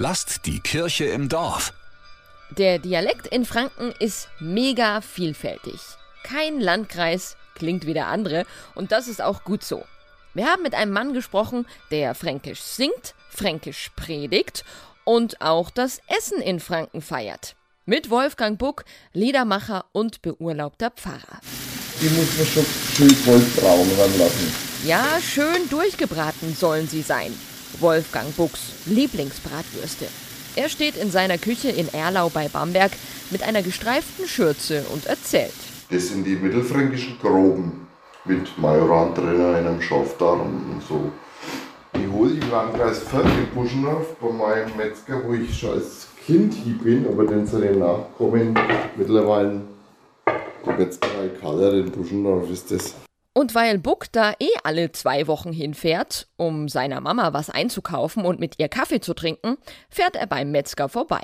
Lasst die Kirche im Dorf. Der Dialekt in Franken ist mega vielfältig. Kein Landkreis klingt wie der andere und das ist auch gut so. Wir haben mit einem Mann gesprochen, der Fränkisch singt, Fränkisch predigt und auch das Essen in Franken feiert. Mit Wolfgang Buck, Liedermacher und beurlaubter Pfarrer. Die muss man schon schön goldbraun ranlassen. Ja, schön durchgebraten sollen sie sein. Wolfgang Bucks Lieblingsbratwürste. Er steht in seiner Küche in Erlau bei Bamberg mit einer gestreiften Schürze und erzählt. Das sind die mittelfränkischen Groben mit Majoran drin, einem Schafdarm und so. Die hole ich im Landkreis Fürth in Buschendorf bei meinem Metzger, wo ich schon als Kind hier bin, aber den Nachkommen mittlerweile die Metzgerei Kaller in Buschendorf ist das. Und weil Buck da eh alle zwei Wochen hinfährt, um seiner Mama was einzukaufen und mit ihr Kaffee zu trinken, fährt er beim Metzger vorbei.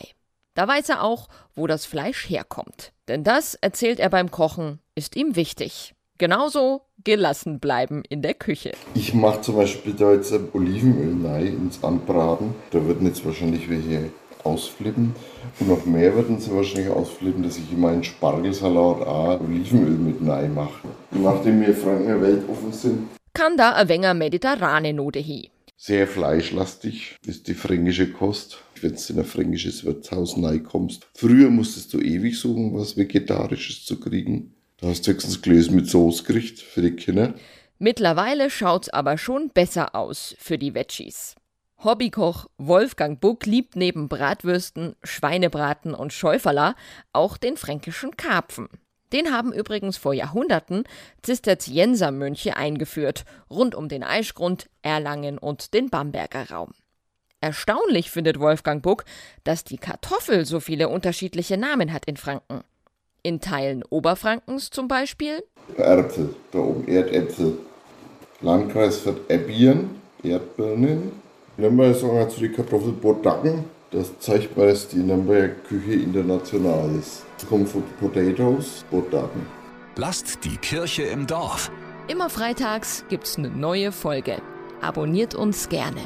Da weiß er auch, wo das Fleisch herkommt. Denn das, erzählt er beim Kochen, ist ihm wichtig. Genauso gelassen bleiben in der Küche. Ich mache zum Beispiel da jetzt Olivenöl rein ins Anbraten. Da würden jetzt wahrscheinlich welche ausflippen. Und noch mehr würden sie wahrscheinlich ausflippen, dass ich in meinen Spargelsalat auch Olivenöl mit rein mache. Nachdem wir Franken weltoffen sind. Kann da ein wenger mediterrane Note hi. Sehr fleischlastig ist die fränkische Kost. Wenn du in ein fränkisches Wirtshaus kommst. Früher musstest du ewig suchen, was Vegetarisches zu kriegen. Da hast du höchstens Gläser mit Soße gekriegt für die Kinder. Mittlerweile schaut's aber schon besser aus für die Veggies. Hobbykoch Wolfgang Buck liebt neben Bratwürsten, Schweinebraten und Schäuferler auch den fränkischen Karpfen. Den haben übrigens vor Jahrhunderten Zisterziensermönche eingeführt, rund um den Aischgrund, Erlangen und den Bamberger Raum. Erstaunlich findet Wolfgang Buck, dass die Kartoffel so viele unterschiedliche Namen hat in Franken. In Teilen Oberfrankens zum Beispiel Äpfel, da oben Erdäpfel. Landkreis wird Ebbien, Erdbirnen, Nürnberg sagen zu die Kartoffel Bodacken. Das zeigt mir, dass die Nürnberger Küche international ist. Es kommt von Potatoes, Bodacken. Lasst die Kirche im Dorf. Immer freitags gibt's eine neue Folge. Abonniert uns gerne.